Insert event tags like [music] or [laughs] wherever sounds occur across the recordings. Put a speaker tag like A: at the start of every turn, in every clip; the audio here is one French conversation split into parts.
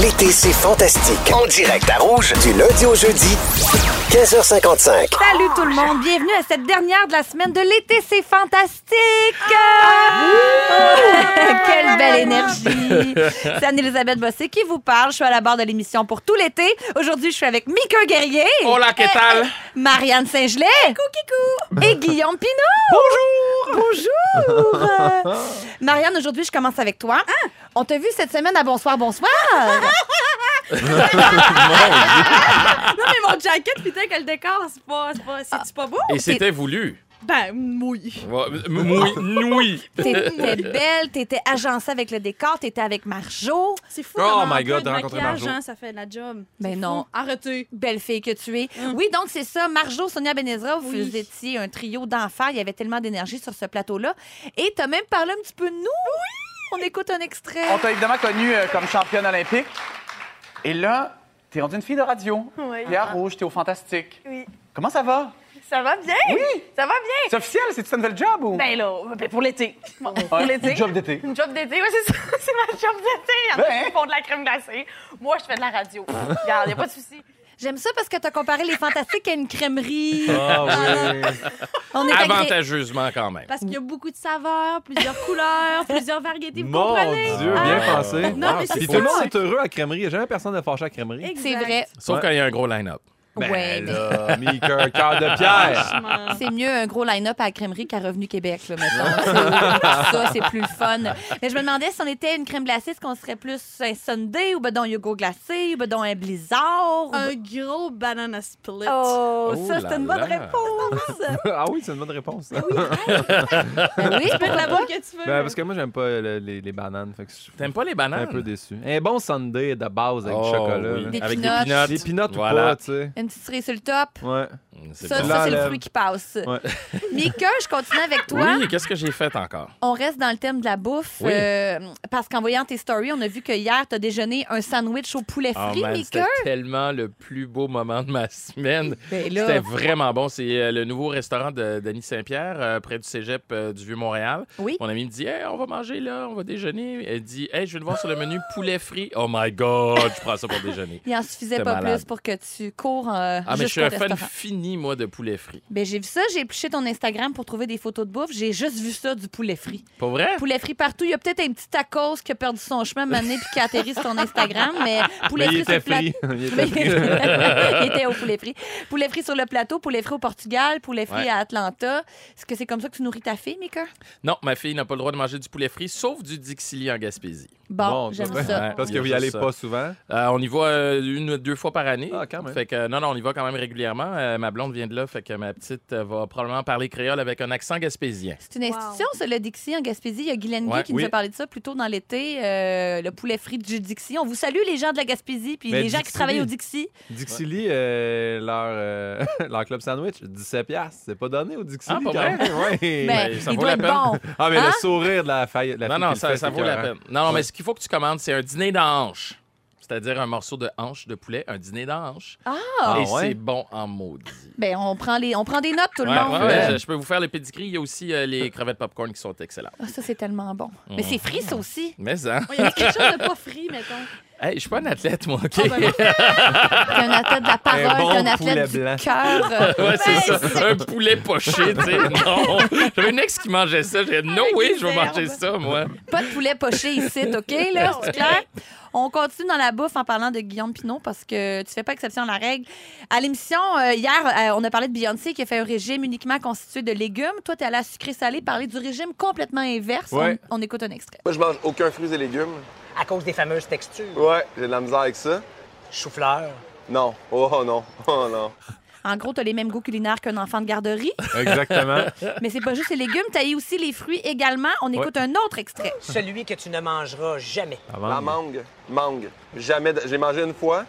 A: L'été, c'est fantastique. En direct à Rouge, du lundi au jeudi, 15h55.
B: Salut tout le monde, bienvenue à cette dernière de la semaine de l'été, c'est fantastique! [laughs] Quelle belle énergie! C'est Anne-Elisabeth Bossé qui vous parle, je suis à la barre de l'émission pour tout l'été. Aujourd'hui, je suis avec Mika Guerrier,
C: Hola, ¿qué tal?
B: Marianne Saint-Gelais, et Guillaume Pinot! Bonjour! Bonjour! Euh, [laughs] Marianne, aujourd'hui, je commence avec toi. On t'a vu cette semaine à Bonsoir, bonsoir! [laughs]
D: Non, mais mon jacket, putain, que le décor, c'est pas, c'est pas, c'est pas beau?
C: Et c'était voulu.
D: Ben, oui.
C: Oui, oui.
B: T'étais belle, t'étais agencée avec le décor, t'étais avec Marjo.
D: C'est fou.
E: Oh my God,
D: de
E: rencontrer Marjo.
D: hein, ça fait de la job.
B: Ben non.
D: fou. Arrêtez.
B: Belle fille que tu es.
D: Hum.
B: Oui, donc c'est ça. Marjo, Sonia Benezra, vous
D: Oui.
B: étiez un trio d'enfer. Il y avait tellement d'énergie sur ce plateau-là. Et t'as même parlé un petit peu de nous. Oui! On écoute un extrait.
F: On t'a évidemment connue euh, comme championne olympique. Et là, t'es rendue une fille de radio.
D: Oui.
F: À Rouge, t'es au Fantastique.
D: Oui.
F: Comment ça va?
D: Ça va bien?
F: Oui.
D: Ça va bien?
F: C'est officiel? C'est-tu ta nouvelle job ou?
D: Ben là, ben pour l'été. Bon, pour
F: Ouais,
D: l'été.
F: une job d'été.
D: Une job d'été, oui, c'est ça. [laughs] C'est ma job d'été. Il y en a
F: Ben.
D: qui font de la crème glacée. Moi, je fais de la radio. Regarde, y a pas de souci.
B: J'aime ça parce que t'as comparé les fantastiques à une crèmerie.
E: Ah oui.
B: On est agré- [laughs]
C: Avantageusement quand même.
D: Parce qu'il y a beaucoup de saveurs, plusieurs couleurs, plusieurs variétés. Vous
E: Mon
D: comprenez?
E: Dieu, bien
D: Ah.
E: pensé.
D: Non, mais c'est
E: Puis
D: ça.
E: tout le monde est heureux à la crèmerie. Il n'y a jamais personne de fâché à la crèmerie.
B: C'est vrai.
C: Sauf
E: Ouais.
C: quand il y a un gros line-up.
E: Ben
B: ouais, mais
E: là, Mika, cœur de [laughs] pierre.
D: Franchement.
B: c'est mieux un gros line-up à la crèmerie qu'à Revenu Québec, là, mettons. C'est- ça, c'est plus le fun. Mais je me demandais si on était une crème glacée, est-ce qu'on serait plus un sundae ou ben donc un yogourt glacé ou ben donc un blizzard? ou
D: Un
B: ben-
D: gros banana split.
B: Oh,
C: Oh
B: ça, c'est une bonne réponse. [laughs]
E: ah oui, c'est une bonne réponse. ça. [laughs]
B: Ben oui,
D: Tu peux la boule que tu veux.
E: Ben, parce que moi, j'aime pas le- les, les bananes.
C: T'aimes pas les
E: un
C: bananes?
E: peu déçu. Un bon sundae de base avec
C: Oh,
E: du chocolat.
C: oui.
E: là.
B: Des
C: Avec
B: peanuts.
C: des peanuts.
E: Des peanuts ou pas, tu sais.
B: Une petite cerise le top.
C: C'est
B: Ça,
C: bon.
B: ça c'est le fruit qui passe.
E: Ouais. [laughs]
B: Mika, je continue avec toi.
C: Oui, qu'est-ce que j'ai fait encore?
B: On reste dans le thème de la bouffe.
C: Oui.
B: euh, parce qu'en voyant tes stories, on a vu que hier, tu as déjeuné un sandwich au poulet
C: Oh
B: frit,
C: man,
B: Mika.
C: c'était tellement le plus beau moment de ma semaine.
B: Ben là-
C: C'était vraiment bon. C'est euh, le nouveau restaurant de Denis Saint-Pierre, euh, près du cégep euh, du Vieux-Montréal.
B: Oui.
C: Mon ami me dit Hey, on va manger là, on va déjeuner. Elle dit Hey, je vais te voir sur le menu poulet frit. Oh my God, je prends ça pour déjeuner. [laughs]
B: Il en suffisait pas
C: malade.
B: plus pour que tu cours euh,
C: Ah, mais je suis un fan
B: restaurant.
C: Fini, moi, de poulet frit.
B: Ben, j'ai vu ça, j'ai épluché ton Instagram pour trouver des photos de bouffe. J'ai juste vu ça, du poulet frit.
C: Pas vrai?
B: Poulet frit partout. Il y a peut-être un petit tacos qui a perdu son chemin mané puis qui a atterri sur ton Instagram, mais poulet
E: Mais
B: frit sur le plateau.
E: frit. Il était frit. [laughs]
B: il était au poulet frit. Poulet frit sur le plateau, poulet frit au Portugal, poulet frit
C: Ouais.
B: à Atlanta. Est-ce que c'est comme ça que tu nourris ta fille, Mika?
C: Non, ma fille n'a pas le droit de manger du poulet frit, sauf du Dixili en Gaspésie.
B: Bon,
E: Bon,
B: j'aime
E: ça
B: ça.
E: Parce que vous y allez pas souvent?
C: Euh, on y va euh, une ou deux fois par année.
E: Ah, quand même.
C: Fait que, non, non, on y va quand même régulièrement. Euh, ma blonde vient de là, fait que ma petite euh, va probablement parler créole avec un accent gaspésien.
B: C'est une institution, ça, le Dixie en Gaspésie. Il y a Guylaine Guy
C: Ouais,
B: qui nous
E: oui.
B: a parlé de ça plus tôt dans l'été, euh, le poulet frit du Dixie. On vous salue, les gens de la Gaspésie, puis
E: Mais
B: les gens qui
E: Dixie.
B: travaillent au Dixie.
E: Dixili, euh, leur, euh, [laughs] leur club sandwich, 17$. piastres. C'est pas donné au Dixili.
C: Ah, pas
E: quand
C: vrai?
E: même. Ouais.
B: Ben,
C: Ben, ça vaut la peine.
B: bon.
E: Ah, mais
B: Hein?
E: le sourire de la faille. La
C: Non, non, ça, ça vaut la peine. Non,
E: Ouais.
C: mais ce qu'il faut que tu commandes, c'est un dîner d'anche. C'est-à-dire un morceau de hanche de poulet, un dîner d'anche.
B: Ah!
E: Ah,
C: Et
E: ouais?
C: c'est bon en maudit.
B: Ben, on prend, les, on prend des notes, tout le
C: Ouais,
B: monde.
C: ouais, ouais, je, je peux vous faire les pédigris. Il y a aussi euh, les crevettes popcorn qui sont excellentes.
B: ah, ça, c'est tellement bon. Mais c'est frit, ça aussi.
C: Mais hein?
D: Il y a quelque chose de pas frit, [laughs] mettons.
C: Hey, je suis pas un athlète, moi, OK?
D: Ah, ben. [laughs]
B: T'es un athlète de la parole,
E: Un bon
B: t'es un athlète
E: blanc.
B: du cœur. [laughs]
C: Ouais, c'est ça. Un poulet poché, tu sais. [laughs] Non. J'avais une ex qui mangeait ça. J'ai dit, oui,
D: des
C: je vais manger ça, moi.
B: Pas de poulet poché ici, OK, là? C'est clair? On continue dans la bouffe en parlant de Guillaume Pinot parce que tu fais pas exception à la règle. À l'émission, euh, hier, euh, on a parlé de Beyoncé qui a fait un régime uniquement constitué de légumes. Toi, t'es allé à sucré-salé parler du régime complètement inverse.
E: Ouais.
B: On, on écoute un extrait.
G: Moi, je mange aucun fruits et légumes.
H: À cause des fameuses textures.
G: Ouais, j'ai de la misère avec ça.
H: Chou-fleur.
G: Non. Oh, oh non. [laughs] Oh non.
B: En gros, t'as les mêmes goûts culinaires qu'un enfant de garderie.
E: Exactement. [laughs]
B: Mais c'est pas juste les légumes, t'as eu aussi les fruits également. On écoute un autre extrait.
H: Celui que tu ne mangeras jamais.
G: La mangue. Mangue. Jamais. de- J'ai mangé une fois.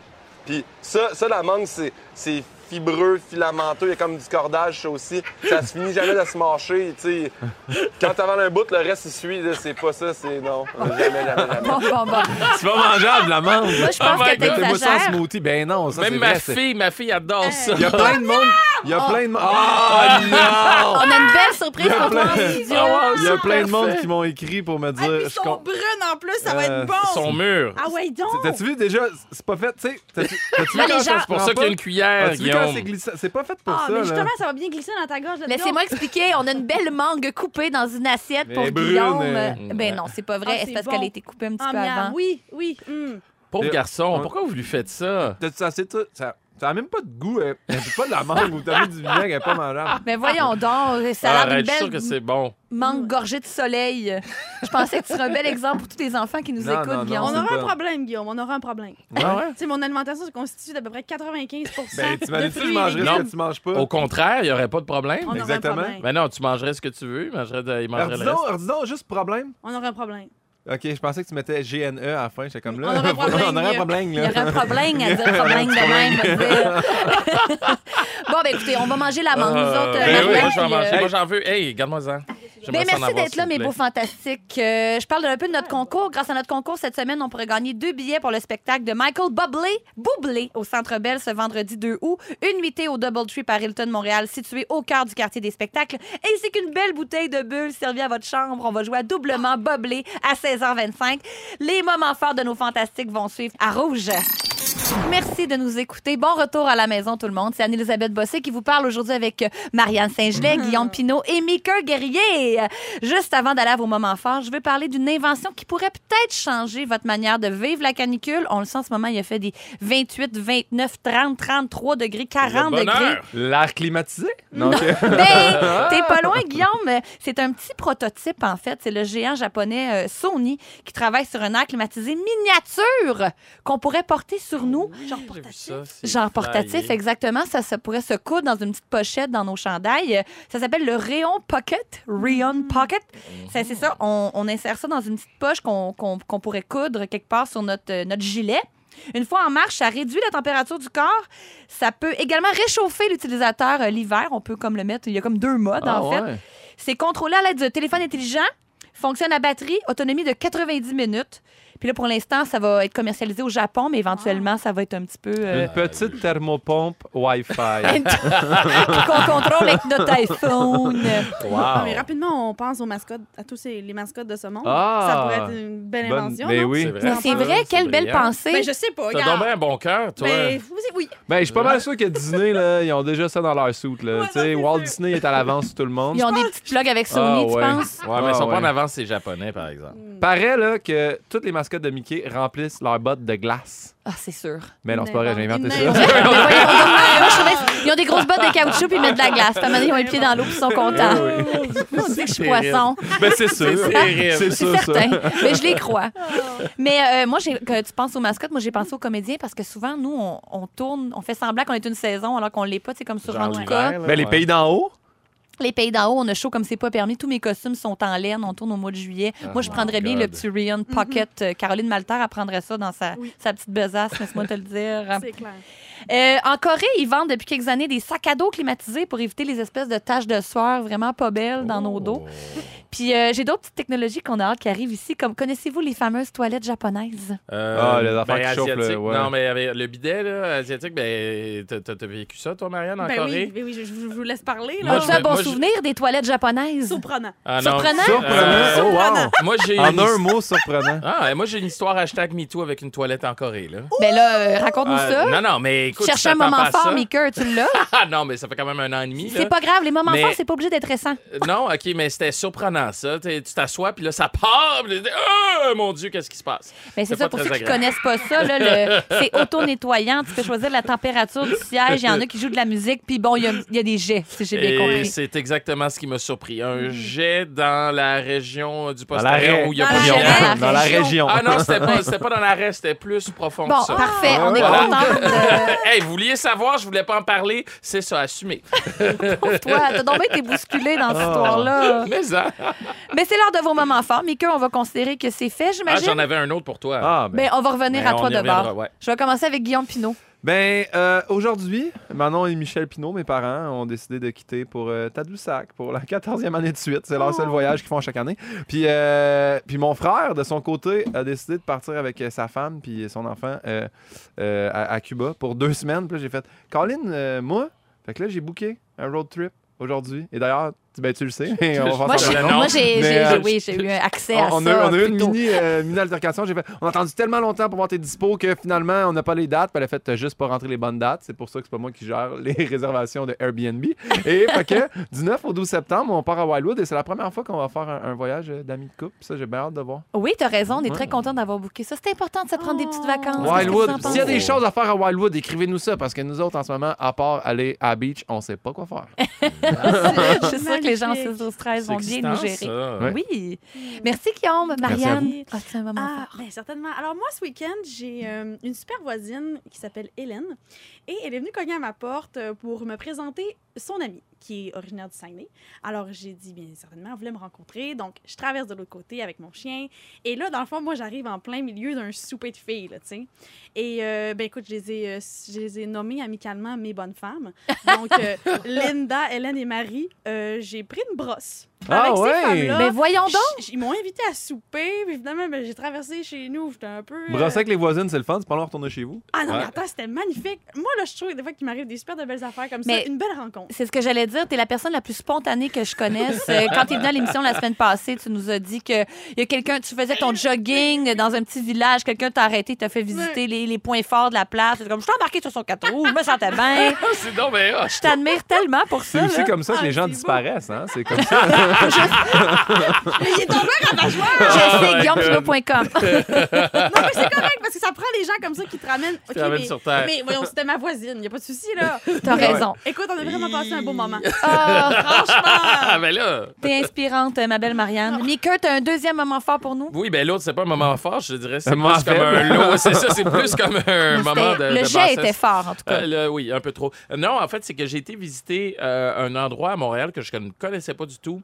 G: Puis ça, ça la mangue, c'est fibreux, filamenteux. Il y a comme du cordage, ça aussi. Ça se finit jamais de se mâcher, tu sais. Quand t'avales un bout, le reste, il suit. C'est pas ça, c'est non. [laughs] Jamais, jamais, jamais.
B: Bon, bon, bon.
E: C'est pas mangeable, la mangue.
B: Moi, je
C: Oh
B: pense
C: my
B: que
E: ça en smoothie. Ben non, ça,
C: Même ma
E: vrai,
C: fille, ma fille adore ça.
E: Il y a plein de monde. Il y a plein de monde. Ah non!
B: On a une belle surprise pour toi en
E: plein-
B: studio.
E: Il y a plein de monde qui m'ont écrit pour me
I: Ah,
E: dire. je
I: ils sont brunes en plus, ça va
E: Euh,
I: être bon.
C: Son mur.
I: Ah ouais, donc.
E: T'as-tu vu déjà? C'est pas fait, tu sais? T'as-tu vu quand
C: C'est pour ça qu'il y a une cuillère,
E: As-tu vu quand c'est glissant? C'est pas fait pour
I: Ah,
E: ça,
I: mais
E: là.
I: justement, ça va bien glisser dans ta gorge.
B: Laissez-moi expliquer, on a une belle mangue coupée dans une assiette
E: Mais
B: pour
E: brune,
B: Guillaume.
E: euh.
B: Ben non, c'est pas vrai.
I: Ah,
B: c'est parce
I: bon.
B: qu'elle a été coupée un petit
I: Ah,
B: peu
I: miam.
B: avant.
I: Oui, oui. hum.
C: Pauvre
E: Euh,
C: garçon, pourquoi vous lui faites ça?
E: Ça, ça a même pas de goût. hein. C'est pas de la mangue ou t'as mis du vinaigre, elle est pas [laughs] mangeable.
B: Mais voyons donc, ça a l'air
C: Arrête,
B: d'une
C: je suis sûr que
B: belle
C: c'est bon.
B: mangue gorgée de soleil. Je pensais que tu serais un bel exemple pour tous les enfants qui nous
E: Non,
B: écoutent,
E: non, non,
B: Guillaume.
I: On aura un
E: pas-
I: problème, Guillaume. On aura un problème.
C: Ah ouais?
I: Tu sais, mon alimentation se constitue d'à peu près 95%
E: Ben,
I: de
E: t'imagines-tu, je
I: fruits et
E: mangerais ce que tu manges pas?
C: Au contraire, il n'y aurait pas de problème.
I: On aura un
E: Exactement.
I: problème.
C: Ben non, tu mangerais ce que tu veux, il mangerait, de- il mangerait
E: Alors,
C: le reste.
E: donc, alors, dis donc, juste problème.
I: On aura un problème.
E: Ok, je pensais que tu mettais GNE à la fin. J'étais comme là.
I: On aurait un problème, [laughs]
E: on aurait problème,
B: Il y
E: là.
B: aurait un problème à [laughs] dire problème de même. dire. [laughs] bon, ben écoutez, on va manger la mangue, nous
C: Euh,
B: autres.
C: ben
B: Marianne,
C: oui, moi je vais en
B: puis,
C: manger.
B: euh,
C: Moi j'en veux. Hey, garde-moi-en. J'aimerais
B: Ben, merci d'être là, mes beaux fantastiques. Euh, je parle un peu de notre concours. Grâce à notre concours, cette semaine, on pourrait gagner deux billets pour le spectacle de Michael Bublé, Bublé, au Centre Bell ce vendredi 2 août. Une nuitée au Double Tree par Hilton Montréal, situé au cœur du quartier des spectacles, ainsi qu'une belle bouteille de bulle servie à votre chambre. On va jouer à doublement Bublé à 16h25. Les moments forts de nos fantastiques vont suivre à Rouge. Merci de nous écouter. Bon retour à la maison, tout le monde. C'est Anne-Elisabeth Bossé qui vous parle aujourd'hui avec euh, Marianne Saint-Gelais, Guillaume Pinault et Mika Guerrier. Juste avant d'aller à vos moments forts, je veux parler d'une invention qui pourrait peut-être changer votre manière de vivre la canicule. On le sent en ce moment, il a fait des 28, 29, 30, 33 degrés, 40
C: Le
B: degrés.
C: bonheur.
E: L'air climatisé? Non. ok. [laughs]
B: Ben, t'es pas loin, Guillaume. C'est un petit prototype, en fait. C'est le géant japonais euh, Sony qui travaille sur un air climatisé miniature qu'on pourrait porter sur nous.
I: Genre portatif.
C: ça,
B: Genre portatif,
C: flyé.
B: exactement. Ça, ça pourrait se coudre dans une petite pochette dans nos chandails. Ça s'appelle le Rayon Pocket. Rayon Pocket. Ça, C'est ça, on, on insère ça dans une petite poche qu'on pourrait coudre quelque part sur notre, euh, notre gilet. Une fois en marche, ça réduit la température du corps. Ça peut également réchauffer l'utilisateur euh, l'hiver. On peut comme le mettre, il y a comme deux modes
C: Ah,
B: en fait.
C: ouais.
B: C'est contrôlé à l'aide de téléphone intelligent, fonctionne à batterie, autonomie de 90 minutes. Puis là, pour l'instant, ça va être commercialisé au Japon, mais éventuellement, ça va être un petit peu... euh,
E: Une petite thermopompe Wi-Fi. [laughs]
B: qu'on contrôle avec notre iPhone.
I: Ah,
C: Wow.
I: mais rapidement, on pense aux mascottes, à tous ces, les mascottes de ce monde.
E: Ah!
I: Ça pourrait être une belle
E: Bonne-
I: invention.
E: Ben
I: non?
E: oui.
C: C'est vrai.
B: Mais c'est vrai, quelle belle
C: brillant.
B: pensée.
I: Ben, je sais pas.
C: T'as
I: regarde.
C: donc bien un bon cœur, toi.
I: Ben, vous- oui.
E: Ben, je suis pas mal sûr que Disney, là, ils ont déjà ça dans leur soute. Là.
I: Ouais,
E: Tu sais, Walt. Disney est à l'avance sur tout le monde.
B: Ils ont des petites plugs avec Sony,
E: Ah,
B: tu
E: ouais.
B: penses?
C: Ouais, mais ils sont
E: Ah,
C: pas en avance, ces Japonais, par exemple.
E: Paraît là, que toutes les mascottes de Mickey remplissent leurs bottes de glace.
B: Ah, c'est sûr.
E: Mais non, c'est pas vrai, j'ai inventé ça.
B: Mais [laughs] voyons donc, moi, je trouvais- ils ont des grosses bottes de caoutchouc puis ils mettent de la glace. Puis à un moment donné, ils ont les pieds dans l'eau puis ils sont contents. On dit que je suis poisson.
E: Ben, c'est sûr.
C: C'est
B: certain. Mais je les crois. [laughs] Mais euh, moi, j'ai- que tu penses aux mascottes, moi, j'ai pensé aux comédiens parce que souvent, nous, on, on tourne, on fait semblant qu'on est une saison alors qu'on l'est pas. C'est comme sur
C: Genre
B: Rantuka.
C: l'hiver, là,
E: Ben, les pays d'en haut,
B: Les pays d'en haut, on a chaud comme c'est pas permis. Tous mes costumes sont en laine. On tourne au mois de juillet. Moi, je prendrais bien le petit Rion Pocket. Euh, Caroline Malter, elle prendrait ça dans sa,
I: Oui.
B: sa petite besace, laisse-moi te le dire.
I: C'est clair.
B: Euh, en Corée, ils vendent depuis quelques années des sacs à dos climatisés pour éviter les espèces de taches de sueur vraiment pas belles dans nos dos. Puis euh, j'ai d'autres petites technologies qu'on a hâte qui arrivent ici, comme connaissez-vous les fameuses toilettes japonaises?
C: Euh,
E: Ah, les affaires qui chauffent,
C: asiatique.
E: là, ouais.
C: Non, mais avec le bidet là, asiatique, ben, t'as- t'as t'as vécu ça, toi, Marianne, en
I: Ben
C: Corée?
I: oui, ben oui, je, je- je vous laisse parler.
C: Moi,
I: Là.
C: je
B: As-tu un
C: vais-
B: bon
C: moi, je-
B: souvenir des toilettes japonaises?
I: Surprenant.
C: Ah, non.
B: Surprenant?
E: surprenant.
C: Euh,
E: oh, wow.
C: Moi, j'ai
E: En
C: une
E: un mot, surprenant.
C: Ah, et moi, j'ai une histoire hashtag MeToo avec une toilette en Corée, là.
B: Ben là, euh, raconte-nous
C: Euh,
B: ça.
C: Non, non, mais écoute,
B: Cherche
C: tu
B: un moment fort. Mika, tu l'as? [laughs]
C: Ah non, mais ça fait quand même un an et demi. là.
B: C'est pas grave, les moments
C: Mais-
B: forts, c'est pas obligé d'être récent.
C: Euh, [laughs] Non, OK, mais c'était surprenant, ça. T'es- Tu t'assois, puis là, ça part. puis là, Ah, mon Dieu, qu'est-ce qui se passe?
B: Ben, c'est
C: C'est
B: ça,
C: pas
B: pour
C: très
B: ceux qui
C: agréable.
B: connaissent pas ça, là, le- [laughs] c'est auto-nettoyant. Tu peux choisir la température du siège. Il y en a qui jouent de la musique, puis bon, il y a, il y a des jets, si j'ai bien
C: Et
B: compris.
C: c'est exactement ce qui m'a surpris. Un jet dans la région du
E: Dans la,
C: postérieur où il y a
B: Dans
C: pas
B: la
C: de
B: région.
C: lumière.
E: dans la
B: région.
C: Ah non, c'était pas, c'était pas dans l'arrêt, c'était plus profond
B: Bon,
C: que ça.
B: parfait, on est
C: Voilà.
B: contente de...
C: hey, vous vouliez savoir, je voulais pas en parler, c'est ça, assumé.
B: Pauvre toi. T'as donc bien été bousculé dans cette histoire-là.
C: Mais ça.
B: Mais c'est l'heure de vos moments forts. Mika, on va considérer que c'est fait,
C: Ah,
B: j'imagine.
C: j'en avais un autre pour toi.
E: Ah, ben.
B: Ben, on va revenir
C: Ben,
B: à toi de bord.
C: ouais.
B: Je vais commencer avec Guillaume Pinot.
E: Ben, euh, aujourd'hui, Manon et Michel Pinault, mes parents, ont décidé de quitter pour euh, Tadoussac pour la [laughs] 14e année de suite. C'est leur seul voyage qu'ils font chaque année. Puis, euh, puis mon frère, de son côté, a décidé de partir avec euh, sa femme puis son enfant euh, euh, à, à Cuba pour deux semaines. Puis là, j'ai fait, Colin, moi, Fait que là, j'ai booké un road trip aujourd'hui. Et d'ailleurs, ben, tu le sais, [laughs] mais on va faire
B: Moi, j'ai, moi,
E: euh,
B: j'ai- oui, j'ai eu accès à
E: on,
B: ça.
E: a, on a eu une mini, euh, mini altercation. J'ai fait, on a attendu tellement longtemps pour voir tes dispo que finalement, on n'a pas les dates. Puis elle a fait juste pas rentrer les bonnes dates. C'est pour ça que c'est pas moi qui gère les [laughs] réservations de Airbnb. Et fait que du 9 au 12 septembre, on part à Wildwood et c'est la première fois qu'on va faire un, un voyage euh, d'amis de couple. Ça, j'ai bien hâte de voir.
B: Oui, t'as raison. On est
E: Ouais.
B: très content d'avoir booké ça. C'est important de se prendre des petites
I: Oh.
B: vacances.
E: Wildwood. S'il y a des choses à faire à Wildwood, écrivez-nous ça parce que nous autres, en ce moment, à part aller à la beach, on sait pas quoi faire. [laughs]
B: Je suis que les gens en
I: Magnifique.
B: 6 12 13 vont bien nous gérer.
C: ça.
B: Oui. Merci, Guillaume. Marianne.
I: vous.
B: Ah, c'est un moment
I: Ah,
B: fort.
I: ben, certainement. Alors, moi, ce week-end, j'ai euh, une super voisine qui s'appelle Hélène. Et elle est venue cogner à ma porte euh, pour me présenter son amie, qui est originaire du Saguenay. Alors, j'ai dit, bien certainement, elle voulait me rencontrer. Donc, je traverse de l'autre côté avec mon chien. Et là, dans le fond, moi, j'arrive en plein milieu d'un souper de filles, là, tu sais. Et, euh, ben, écoute, je les, ai, euh, je les ai nommées amicalement mes bonnes femmes. Donc, euh, [laughs] Linda, Hélène et Marie, j'ai pris une brosse.
E: Ah
I: avec
E: ouais?
I: ces femmes-là.
B: Mais voyons donc.
I: J- Ils m'ont invité à souper, puis évidemment, ben, j'ai traversé chez nous, j'étais un peu... euh,
E: Brosser avec les voisines, c'est le fun. C'est pas long de retourner chez vous.
I: Ah non, mais
C: Ouais.
I: attends, c'était magnifique. Moi, là, je trouve des fois qu'il m'arrive des super de belles affaires comme
B: Mais-
I: ça. Une belle rencontre.
B: C'est ce que j'allais dire. Tu es la personne la plus spontanée que je connaisse. Euh, Quand tu es venu à l'émission la semaine passée, tu nous as dit que il y a quelqu'un, tu faisais ton jogging dans un petit village, quelqu'un t'a arrêté, t'a fait visiter les, les points forts de la place. C'est comme, je suis embarqué sur son 4 roues, je me sentais bien. [laughs]
C: C'est donc bien hot.
B: Je t'admire tellement pour
E: C'est
B: ça.
E: aussi
B: là.
E: comme ça que
I: Ah,
E: les gens
I: c'est beau.
E: disparaissent. Hein? C'est comme ça. [laughs]
I: Il est tombé à joueur!
B: Je sais, guillaumepinot.com. [laughs]
I: Non, mais c'est correct, parce que ça prend les gens comme ça qui te ramènent. OK,
C: ramènent
I: mais,
C: sur terre.
I: mais voyons, c'était ma voisine, il n'y a pas de souci, là.
B: T'as raison.
I: Écoute, on a vraiment passé un beau moment.
B: Ah, [laughs]
C: Ah, ben là.
B: t'es inspirante, ma belle Marianne. Mika, t'as un deuxième moment fort pour nous?
C: Oui, ben l'autre, c'est pas un moment fort, je dirais. C'est plus comme un lot. C'est ça, c'est plus comme un moment de.
B: le
C: de
B: jet
C: bassesse.
B: était fort, en tout cas.
C: Euh, le- oui, un peu trop. Non, en fait, c'est que j'ai été visiter euh, un endroit à Montréal que je ne connaissais pas du tout.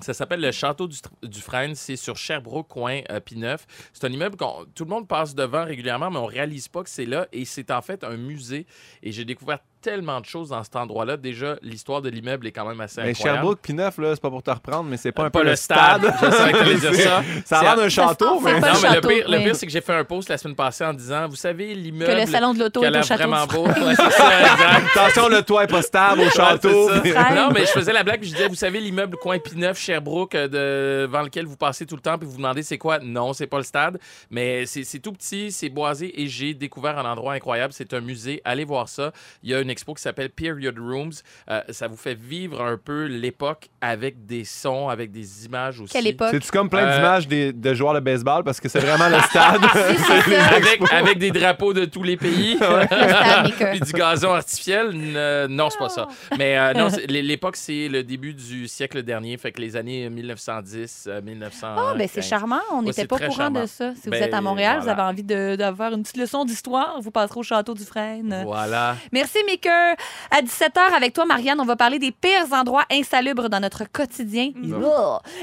C: Ça s'appelle le Château du, du. C'est sur Sherbrooke, coin euh, P9. C'est un immeuble que tout le monde passe devant régulièrement, mais on réalise pas que c'est là. Et c'est en fait un musée. Et j'ai découvert tellement de choses dans cet endroit-là. Déjà, l'histoire de l'immeuble est quand même assez
E: Mais
C: incroyable.
E: Sherbrooke, puis neuf, là, c'est pas pour te reprendre, mais c'est pas un
C: Pas
E: peu
C: le stade. Je savais que t'allais dire [laughs] ça.
E: Ça a l'air d'un château,
B: c'est
E: mais.
B: pas
C: Non,
B: le
C: mais le
B: château,
C: pire, le
B: oui.
C: pire, c'est que j'ai fait un post la semaine passée en disant, vous savez, l'immeuble...
B: Que le salon de l'auto est au château
C: vraiment beau. Ouais, ça. [laughs]
E: Attention, le toit est pas stable au château.
C: Ouais. Non, mais je faisais la blague, puis je disais, vous savez, l'immeuble coin P9, Sherbrooke, euh, de- devant lequel vous passez tout le temps, puis vous vous demandez c'est quoi? Non, c'est pas le stade, mais c'est c'est tout petit, c'est boisé, et j'ai découvert un endroit incroyable. C'est un musée. Allez voir ça. Il y a une expo qui s'appelle Period Rooms. Euh, ça vous fait vivre un peu l'époque avec des sons, avec des images aussi.
B: Quelle époque?
E: C'est-tu comme plein
C: Euh,
E: d'images des- de joueurs de baseball? Parce que c'est vraiment le stade? [laughs] [laughs]
C: Avec, des drapeaux de tous les pays. [laughs] Puis du gazon artificiel. N- non, c'est pas ça. Mais euh, non, l'époque, c'est le début du siècle dernier. Fait que les années 1910, euh, 1900.
B: Ah, ben c'est charmant. On n'était pas au courant
C: charmant.
B: de ça. Si
C: Ben,
B: vous êtes à Montréal, vous avez envie d'avoir une petite leçon d'histoire, vous passerez au château du Frêne.
C: Voilà.
B: Merci, Mika. À 17h, avec toi, Marianne, on va parler des pires endroits insalubres dans notre quotidien. Ugh.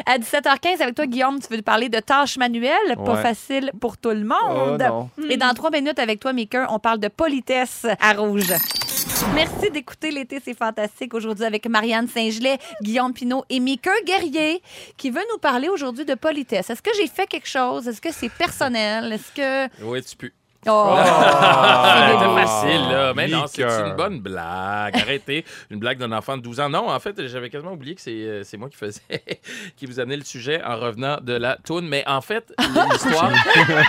B: À 17h15, avec toi, Guillaume, tu veux nous parler de tâches manuelles, pas
E: Ouais.
B: facile pour tout le
E: Oh
B: monde.
E: non.
B: Et dans trois minutes, avec toi, Mika, on parle de politesse à rouge. Merci d'écouter L'été, c'est fantastique. Aujourd'hui, avec Marianne Saint-Gelais, Guillaume Pinot et Mika Guerrier, qui veut nous parler aujourd'hui de politesse. Est-ce que j'ai fait quelque chose? Est-ce que c'est personnel? Est-ce que.
C: Oui, tu peux.
B: Oh! [laughs]
C: Ah,
B: C'est
C: c'était
B: beau.
C: facile, là. Mais non, c'est une bonne blague. Arrêtez. Une blague d'un enfant de 12 ans. Non, en fait, j'avais quasiment oublié que c'est euh, c'est moi qui faisais, [laughs] qui vous amenait le sujet en revenant de la toune. Mais en fait, l'histoire. [laughs]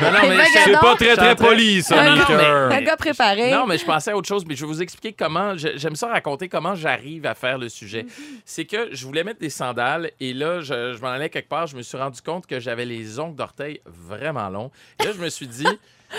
C: Non, non, mais c'est-
E: pas très, très poli, ça,
B: Un
C: non,
B: gars, un gars préparé.
C: Non, mais je pensais à autre chose, mais je vais vous expliquer comment. J'aime ça raconter comment j'arrive à faire le sujet. C'est que je voulais mettre des sandales et là, je, je m'en allais quelque part. Je me suis rendu compte que j'avais les ongles d'orteil vraiment longs. Et là, je me suis dit.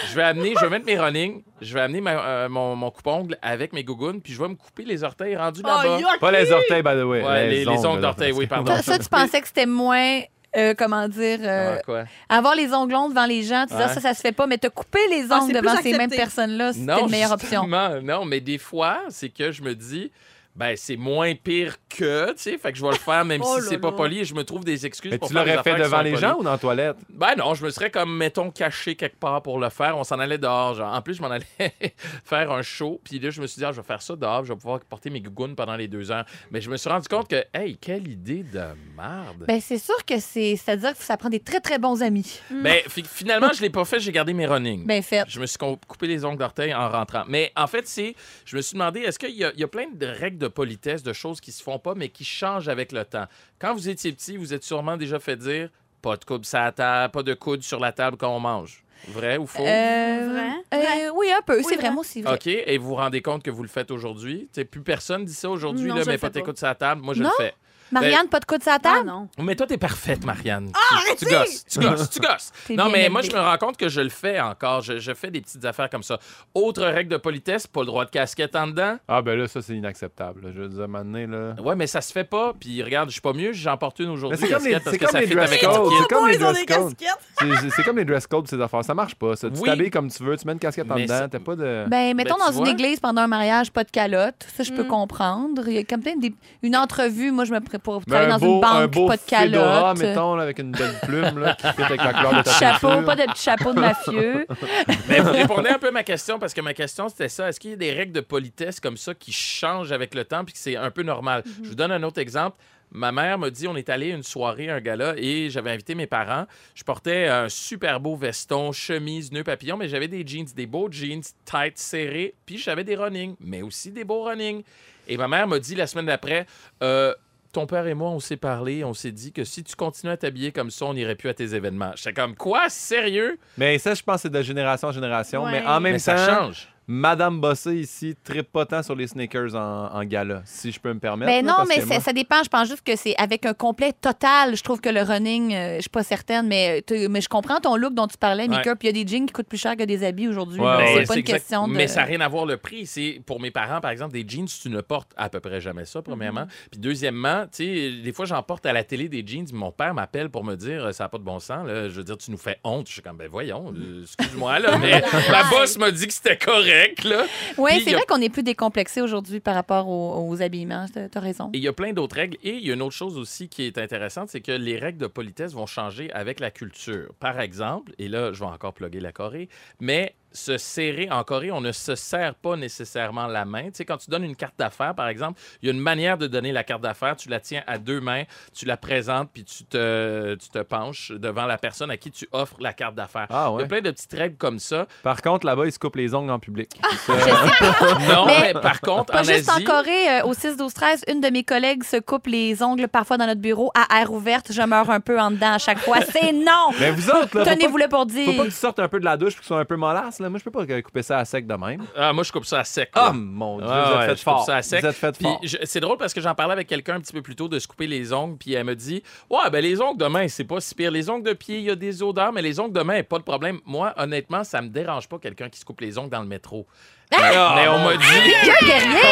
C: Je vais amener, je vais mettre mes running, je vais amener ma- euh, mon, mon coupe-ongle avec mes gougounes, puis je vais me couper les orteils rendus là-bas.
I: yuck!
E: Pas les orteils, by the way.
C: Ouais, les, les ongles d'orteil, oui, pardon.
B: Ça, ça, tu pensais que c'était moins. euh, comment dire, euh,
C: Ah, quoi?
B: avoir les ongles longs devant les gens, tu disais
C: Ouais.
B: ça, ça se fait pas, mais te couper les
I: Ah,
B: ongles
I: c'est
B: devant ces mêmes personnes-là, c'était une meilleure option.
C: justement, non, mais des fois, c'est que je me dis, ben c'est moins pire que, tu sais, fait que je vais le faire même [laughs]
I: Oh
C: si c'est pas poli et je me trouve des excuses
E: Mais
C: pour
E: tu l'aurais fait devant les gens ou dans la toilette?
C: Ben non, je me serais comme, mettons, caché quelque part pour le faire. On s'en allait dehors. Genre. En plus, je m'en allais [laughs] faire un show. Puis là, je me suis dit, ah, je vais faire ça dehors. Je vais pouvoir porter mes gougounes pendant les deux heures. Mais je me suis rendu compte que, hey, quelle idée de merde.
B: Ben, c'est sûr que c'est. C'est-à-dire que ça prend des très, très bons amis.
C: Ben, fi- finalement, je l'ai pas fait. J'ai gardé mes running.
B: Ben, fait.
C: Je me suis co- coupé les ongles d'orteil en rentrant. Mais en fait, c'est. Je me suis demandé, est-ce qu'il y, a- il y a plein de règles de politesse, de choses qui se font pas, mais qui changent avec le temps? Quand vous étiez petit, vous êtes sûrement déjà fait dire pas de coude sur la table, pas de coude sur la table quand on mange. Vrai ou faux?
B: Euh,
I: Vrai?
B: euh,
I: Vrai.
B: oui, un peu.
I: Oui,
B: c'est
I: vrai.
B: vraiment aussi vrai.
C: OK. Et vous vous rendez compte que vous le faites aujourd'hui? Tu sais, plus personne dit ça aujourd'hui, mais pas
I: fais
C: tes
I: pas.
C: coudes sur la table. Moi, je
B: Non?
C: le fais.
B: Marianne, pas de coude sur la
I: Ah
B: table?
I: non.
C: Mais toi, t'es parfaite, Marianne.
I: Ah,
C: tu, tu gosses, tu gosses, tu gosses. [laughs] Non, mais moi, je me rends compte que je le fais encore. Je, je fais des petites affaires comme ça. Autre règle de politesse, pas le droit de casquette en dedans.
E: Ah, ben là, ça, c'est inacceptable. là. Je veux dire, à un moment donné, là.
C: Ouais, mais ça se fait pas. Puis regarde, je suis pas mieux, j'en porte une
E: Mais
C: aujourd'hui.
E: c'est comme les,
C: casquette, parce
E: c'est
C: que
E: comme
C: ça
E: les
C: fit
E: dress
C: avec
E: codes.
C: kit.
E: C'est comme les dress
I: des
E: codes. C'est- C'est c'est comme les dress codes, ces affaires. Ça marche pas. Ça. Tu
C: Oui.
E: t'habilles comme tu veux, tu mets une casquette en
C: Mais
E: dedans,
C: c'est-
E: t'as pas de.
B: Ben, mettons
C: tu
B: dans
C: vois.
B: une église pendant un mariage, pas de calotte. Ça, je peux
I: Mm.
B: comprendre. Il y a comme peut-être des- une entrevue. Moi, je me prépare pour travailler
E: un
B: dans
E: beau,
B: une
E: un
B: banque,
E: beau
B: pas de
E: fedora,
B: calotte.
E: mettons, là, avec une belle plume là, qui fit avec la couleur de ta
B: Chapeau, pas de petit chapeau de mafieux. [laughs]
C: Mais vous répondez un peu à ma question parce que ma question c'était ça. Est-ce qu'il y a des règles de politesse comme ça qui changent avec le temps puis que c'est un peu normal? Je vous donne un autre exemple. Ma mère m'a dit on est allé une soirée, un gala, et j'avais invité mes parents. Je portais un super beau veston, chemise, nœud papillon, mais j'avais des jeans, des beaux jeans, tight, serrés, puis j'avais des running, mais aussi des beaux running. Et ma mère m'a dit la semaine d'après euh, ton père et moi, on s'est parlé, on s'est dit que si tu continues à t'habiller comme ça, on n'irait plus à tes événements. J'étais comme, quoi? Sérieux?
E: Mais ça, je pense que c'est de génération en génération.
I: Ouais.
E: Mais en même
C: Mais
E: temps,
C: ça change.
E: Madame Bossé ici tripe pas tant sur les sneakers en, en gala, si je peux me permettre.
B: Ben
E: là,
B: non, mais
E: moi-
B: ça dépend. Je pense juste que c'est avec un complet total. Je trouve que le running, euh, je suis pas certaine, mais, tu- mais je comprends ton look dont tu parlais, Mika.
C: Ouais.
B: Puis il y a des jeans qui coûtent plus cher que des habits aujourd'hui.
E: Ouais,
B: c'est pas une
C: exact-
B: question de.
C: Mais ça n'a rien à voir le prix. C'est pour mes parents, par exemple, des jeans, tu ne portes à peu près jamais ça, premièrement.
B: Mm-hmm.
C: Puis deuxièmement, tu sais, des fois, j'en porte à la télé des jeans. Mon père m'appelle pour me dire, ça n'a pas de bon sens. Là. Je veux dire, tu nous fais honte. Je suis comme, ben voyons, euh, excuse-moi, là, [laughs] mais ma boss m'a dit que c'était correct, là.
B: Oui, c'est
C: a-
B: vrai qu'on est plus décomplexé aujourd'hui par rapport aux, aux habillements. T'as t'as raison.
C: Et il y a plein d'autres règles. Et il y a une autre chose aussi qui est intéressante, c'est que les règles de politesse vont changer avec la culture. Par exemple, et là, je vais encore plugger la Corée, mais se serrer en Corée, on ne se serre pas nécessairement la main. Tu sais, quand tu donnes une carte d'affaires, par exemple, il y a une manière de donner la carte d'affaires. Tu la tiens à deux mains, tu la présentes, puis tu te, tu te penches devant la personne à qui tu offres la carte d'affaires.
E: Ah
C: Il y a plein de petites règles comme ça.
E: Par contre, là-bas, ils se coupent les ongles en public. Ça, [laughs]
C: Non,
B: Mais
C: mais, par contre,
B: Pas
C: en
B: juste
C: Asie...
B: en Corée, euh, au 6 12 13 une de mes collègues se coupe les ongles parfois dans notre bureau à air ouverte. Je meurs un peu en dedans à chaque fois. C'est non!
E: Mais vous autres, là, faut
B: Tenez-vous-le pour
E: faut
B: dire.
E: pas que tu sortes un peu de la douche et que tu sois un peu mollasse. Là. Moi, je peux pas couper ça à sec de même.
C: Ah, moi, je coupe ça à sec.
E: Ah,
C: là.
E: mon Dieu,
C: Ouais,
E: vous êtes
C: ouais,
E: fait
C: je coupe
E: fort.
C: ça à sec.
E: Vous êtes fait fort.
C: c'est drôle parce que j'en parlais avec quelqu'un un petit peu plus tôt de se couper les ongles, puis elle me dit Ouais, ben les ongles de main, c'est pas si pire. Les ongles de pied, il y a des odeurs, mais les ongles de main, pas de problème. Moi, honnêtement, ça me dérange pas quelqu'un qui se coupe les ongles dans le métro.
E: Ah!
C: Mais, on m'a dit.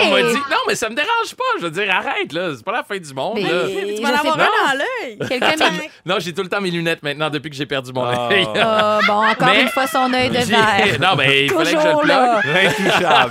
C: On m'a dit Non, mais ça me dérange pas. Je veux dire, arrête, là. C'est pas la fin du monde,
B: Mais-
C: là.
I: Tu vas en avoir
B: sais
I: un
B: pas.
I: dans l'œil. [laughs]
B: Quelqu'un.
C: Non, j'ai tout le temps mes lunettes maintenant depuis que j'ai perdu mon
E: Ah.
C: œil.
B: Ah, bon, encore
C: Mais-
B: une fois, son œil de verre. [laughs]
C: Non, mais il fallait que je le
B: Toujours.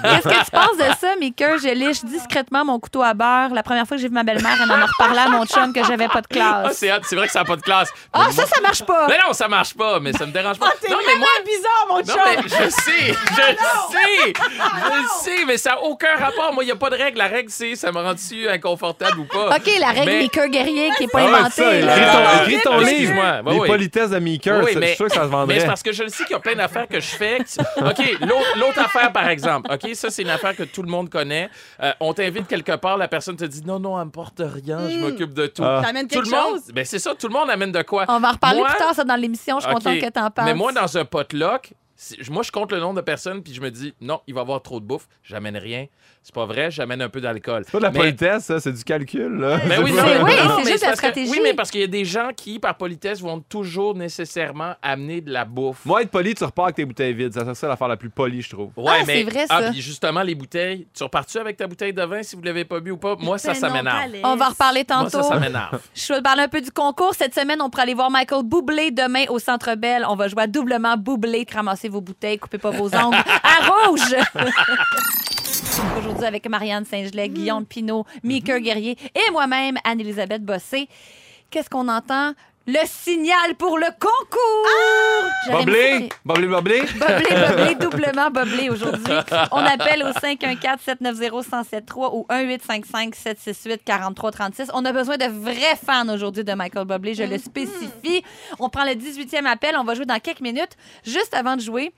B: Qu'est-ce que tu penses de ça, Mika? Je liche discrètement mon couteau à beurre. La première fois que j'ai vu ma belle-mère, elle en a reparlé à mon chum que j'avais pas de
C: Ah,
B: classe.
C: c'est vrai que ça n'a pas de classe.
B: Ah, ça, ça marche pas!
C: Mais non, ça marche pas, mais ça me dérange pas.
I: Ah, t'es
C: non, mais moi,
I: vraiment bizarre, mon
C: Non,
I: chum.
C: mais je sais, je [laughs] sais, je sais, mais ça n'a aucun rapport. Moi, il n'y a pas de règle. La règle, c'est ça m'a rendu inconfortable ou pas?
B: OK, la règle
C: Mais-
B: Mika guerrier qui est pas
E: Ah
B: inventée.
E: écris ton, livre.
C: excuse-moi. Ouais,
E: les politesses de Meeker,
C: Oui,
E: c'est- je suis sûr que ça se
C: Mais
E: vendrait.
C: c'est parce que je le sais qu'il y a plein d'affaires que je fais. OK, l'autre affaire, par exemple. OK, ça, c'est une affaire que tout le monde connaît. Euh, on t'invite quelque part, la personne te dit non, non, elle me porte rien, je m'occupe de tout.
E: Ah.
I: T'amènes
C: Tout
I: quelque
C: le monde,
I: chose?
C: ben c'est ça, tout le monde amène de quoi?
B: On va en reparler
C: Moi-
B: plus tard, ça, dans l'émission. Je suis
C: OK.
B: contente que t'en parles.
C: Mais moi, dans un potluck, moi, je compte le nombre de personnes, puis je me dis, non, il va y avoir trop de bouffe, j'amène rien. C'est pas vrai, j'amène un peu d'alcool.
E: C'est pas de la
C: Mais-
E: politesse, ça, c'est du calcul. Là.
C: Ben oui, non,
B: Mais oui,
C: non, mais
B: juste la
C: parce que-
B: stratégie.
C: oui, mais parce qu'il y a des gens qui, par politesse, vont toujours nécessairement amener de la bouffe.
E: Moi, être poli, tu repars avec tes bouteilles vides. Ça, c'est l'affaire la plus polie, je trouve.
C: Ouais,
B: Ah,
C: mais
B: c'est vrai,
C: Ah,
B: ça.
C: puis justement, les bouteilles, tu repars-tu avec ta bouteille de vin si vous l'avez pas bu ou pas? Moi, ça,
I: Ben
C: ça
I: non,
C: m'énerve.
B: On va en reparler
C: Moi,
B: tantôt.
C: ça, ça m'énerve. [laughs]
B: Je vais te parler un peu du concours. Cette semaine, on pourra aller voir Michael Boublé demain au Centre Bell. On va jouer à doublement Boublé, ramasser vos bouteilles, coupez pas vos ongles. [laughs] à rouge! [laughs] Aujourd'hui avec Marianne Saint-Gelais, Guillaume Pinault, Mika Guerrier et moi-même, Anne-Élisabeth Bossé. Qu'est-ce qu'on entend? Le signal pour le concours! J'aurais
E: Boblé! Boblé, boblé!
B: Boblé, [laughs] boblé, doublement boblé aujourd'hui. On appelle au 514-790-1073 ou 1855-768-4336. On a besoin de vrais fans aujourd'hui de Michael Boblé, je le spécifie. On prend le 18e appel, on va jouer dans quelques minutes. Juste avant de jouer,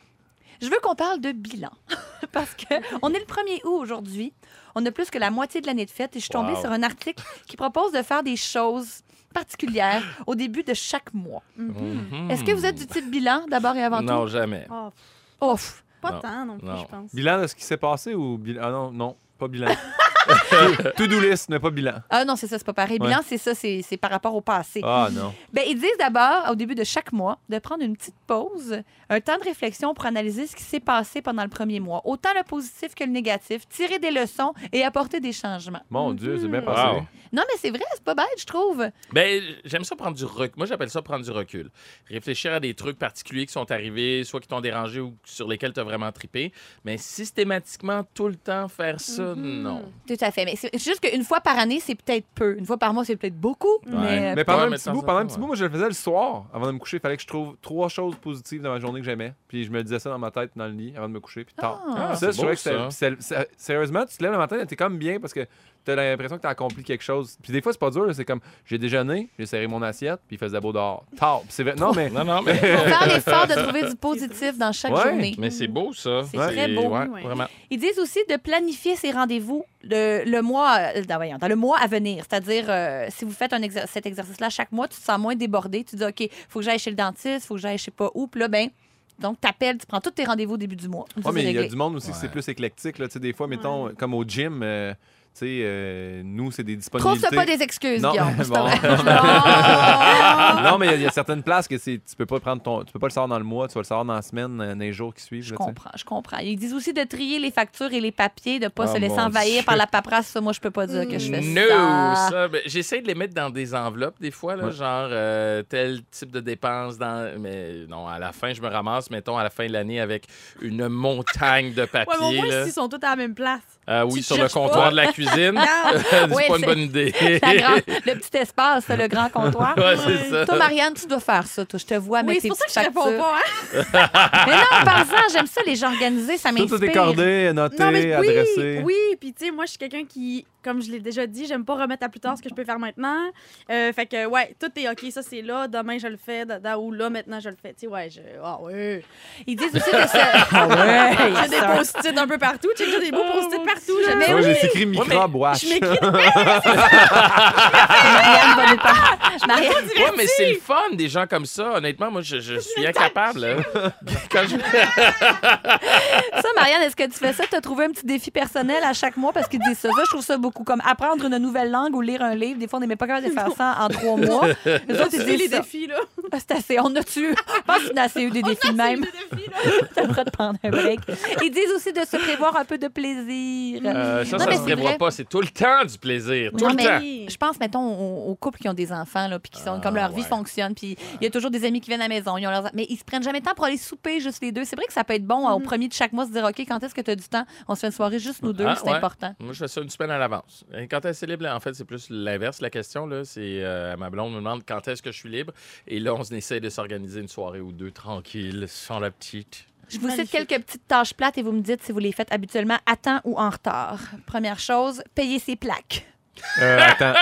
B: je veux qu'on parle de bilan. [laughs] Parce que on est le 1er août aujourd'hui. On a plus que la moitié de l'année de fête et je suis tombée
C: Wow.
B: sur un article qui propose de faire des choses particulières au début de chaque mois.
C: Mhm.
B: Est-ce que vous êtes du type bilan d'abord et avant
C: Non,
B: tout?
C: jamais.
I: Oh,
B: Ouf!
I: pas
C: Non.
I: tant non plus,
C: Non.
I: je pense.
E: Bilan de ce qui s'est passé ou bilan. Ah non, non, pas bilan. [laughs] To- To-do list, mais pas bilan.
B: Ah non, c'est ça, c'est pas pareil.
E: Ouais.
B: Bilan, c'est ça, c'est par rapport au passé.
E: Ah non.
B: Ben, ils disent d'abord, au début de chaque mois, de prendre une petite pause, un temps de réflexion pour analyser ce qui s'est passé pendant le premier mois. Autant le positif que le négatif, tirer des leçons et apporter des changements.
E: Mon Dieu, c'est bien
C: Wow.
E: passé.
B: Non, mais c'est vrai, c'est pas bête, je trouve.
C: Ben, j'aime ça prendre du recul. Moi, j'appelle ça prendre du recul. Réfléchir à des trucs particuliers qui sont arrivés, soit qui t'ont dérangé ou sur lesquels tu as vraiment trippé. Mais systématiquement, tout le temps, faire ça, non.
B: Tout à fait. Mais c'est juste qu'une fois par année, c'est peut-être peu. Une fois par mois, c'est peut-être beaucoup. Mais,
E: Mais pendant
C: Ouais,
E: un
C: mais
E: petit bout, pendant
C: en
E: un petit bout, moi je le faisais le soir avant de me coucher. Il fallait que je trouve trois choses positives dans ma journée que j'aimais. Puis je me disais ça dans ma tête dans le lit avant de me coucher. Puis tard.
B: Ah.
C: Ah,
E: ça,
C: c'est
E: je trouvais que c'était- Sérieusement, tu te lèves le matin, t'es comme bien parce que t'as l'impression que t'as accompli quelque chose. Puis des fois, c'est pas dur. C'est comme j'ai déjeuné, j'ai serré mon assiette, puis il faisait beau dehors. Tard. Puis c'est vrai- Non, mais. [laughs]
C: Non, non, mais,
B: faut faire l'effort de trouver du positif dans chaque
E: Ouais.
B: journée.
C: mais c'est beau, ça.
B: C'est très beau,
C: Ouais.
B: Ils disent aussi de planifier ses rendez-vous le, le mois, euh, dans, voyons, dans le mois à venir. C'est-à-dire, euh, si vous faites un exer- cet exercice-là chaque mois, tu te sens moins débordé. Tu dis, OK, faut que j'aille chez le dentiste, faut que j'aille je sais pas où. Puis là, ben, donc, tu appelles, tu prends tous tes rendez-vous au début du mois.
E: Ouais, mais il y a du monde aussi que
C: Ouais.
E: c'est plus éclectique. Là. Tu sais, Des fois, mettons, comme au gym, euh, tu sais, euh, nous, c'est des
B: Trouve ça
E: disponibilités.
B: pas des excuses,
E: Non,
B: Guillaume. [laughs]
E: Bon.
B: vrai. [laughs]
E: non, mais il y a- il y, a certaines places que tu peux pas prendre ton, tu peux pas le savoir dans le mois, tu vas le savoir dans la semaine, euh, dans les jours qui suivent.
B: Je
E: là,
B: comprends, je comprends. Ils disent aussi de trier les factures et les papiers, de pas
C: Oh,
B: se laisser envahir
C: Dieu.
B: par la paperasse. Ça, moi, je peux pas dire que je fais
C: No,
B: ça.
C: ça. ben, J'essaie de les mettre dans des enveloppes des fois, là,
E: Ouais.
C: genre euh, tel type de dépenses. Dans... Mais non, à la fin, je me ramasse, mettons, à la fin de l'année avec une montagne de
I: Ouais, mais au moins, s'ils sont tous à la même place.
C: Ah oui,
I: tu
C: sur le comptoir
I: pas.
C: de la cuisine. [laughs] [laughs] C'est pas une bonne idée. [laughs]
B: Le petit espace, le grand comptoir.
C: Ouais, c'est ça.
B: Toi, Marianne, tu dois faire ça. Toi, je te vois
I: Oui,
B: mettre
I: c'est pour ça que je réponds pas. Hein? [laughs]
B: Mais non, par j'aime ça, les gens organisés, ça m'inspire.
E: tout est cordé, noté,
I: Non, mais oui,
E: adressé.
I: oui. Puis, tu sais, moi, je suis quelqu'un qui, comme je l'ai déjà dit, j'aime pas remettre à plus tard ce que je peux faire maintenant. Euh, fait que, ouais, tout est OK, ça, c'est là. Demain, je le fais. Dada, ou là, maintenant, je le fais. Tu sais, ouais, je. Ah, ouais.
B: Ils disent aussi de se... [laughs] Ah ouais,
I: J'ai des post-it un peu partout. Tu sais, j'ai des beaux post-it partout. Je
B: Mais
I: mets-
E: Moi, j'ai écrit microbe, wash.
I: Je m'écris [laughs]
B: Marianne,
C: Ouais, mais c'est le fun, des gens comme ça. Honnêtement, moi, je, je suis [laughs] incapable. là. [laughs] Quand je... [laughs]
B: ça, Marianne, est-ce que tu fais ça? Tu as trouvé un petit défi personnel à chaque mois parce qu'ils disent ça. Ça, je trouve ça beaucoup comme apprendre une nouvelle langue ou lire un livre. Des fois, on n'est même pas capable de faire ça en trois mois. Les autres, ils
I: C'est les
B: ça.
I: défis, là.
B: Ah, C'est assez. On a-tu. Je pense qu'on a assez eu des défis de même. Ça devrait te prendre un break. Ils disent aussi de se prévoir un peu de plaisir.
C: Euh, ça,
B: Non,
C: ça
B: mais
C: se prévoit
B: vrai.
C: pas. C'est tout le temps du plaisir. Tout
B: Non,
C: le
B: mais
C: temps.
B: je pense, mettons, aux, aux couples qui ont des enfants, là, puis qui sont
C: Ah,
B: comme leur vie
C: ouais.
B: fonctionne, puis il y a toujours des amis qui viennent à la maison, ils ont leurs... mais ils se prennent jamais le temps pour aller souper juste les deux. C'est vrai que ça peut être bon hein, au premier de chaque mois se dire, OK, quand est-ce que tu as du temps? On se fait une soirée juste nous deux,
C: Ah,
B: c'est
C: ouais.
B: important.
C: Moi, je fais ça une semaine à l'avance. Et Quand elle est libre, en fait, c'est plus l'inverse. La question, là, c'est euh, ma blonde me demande quand est-ce que je suis libre? Et là, on essaie de s'organiser une soirée ou deux tranquille, sans la petite.
B: Je vous cite
I: Magnifique.
B: quelques petites tâches plates et vous me dites si vous les faites habituellement à temps ou en retard. Première chose, payer ses plaques.
E: Euh, attends.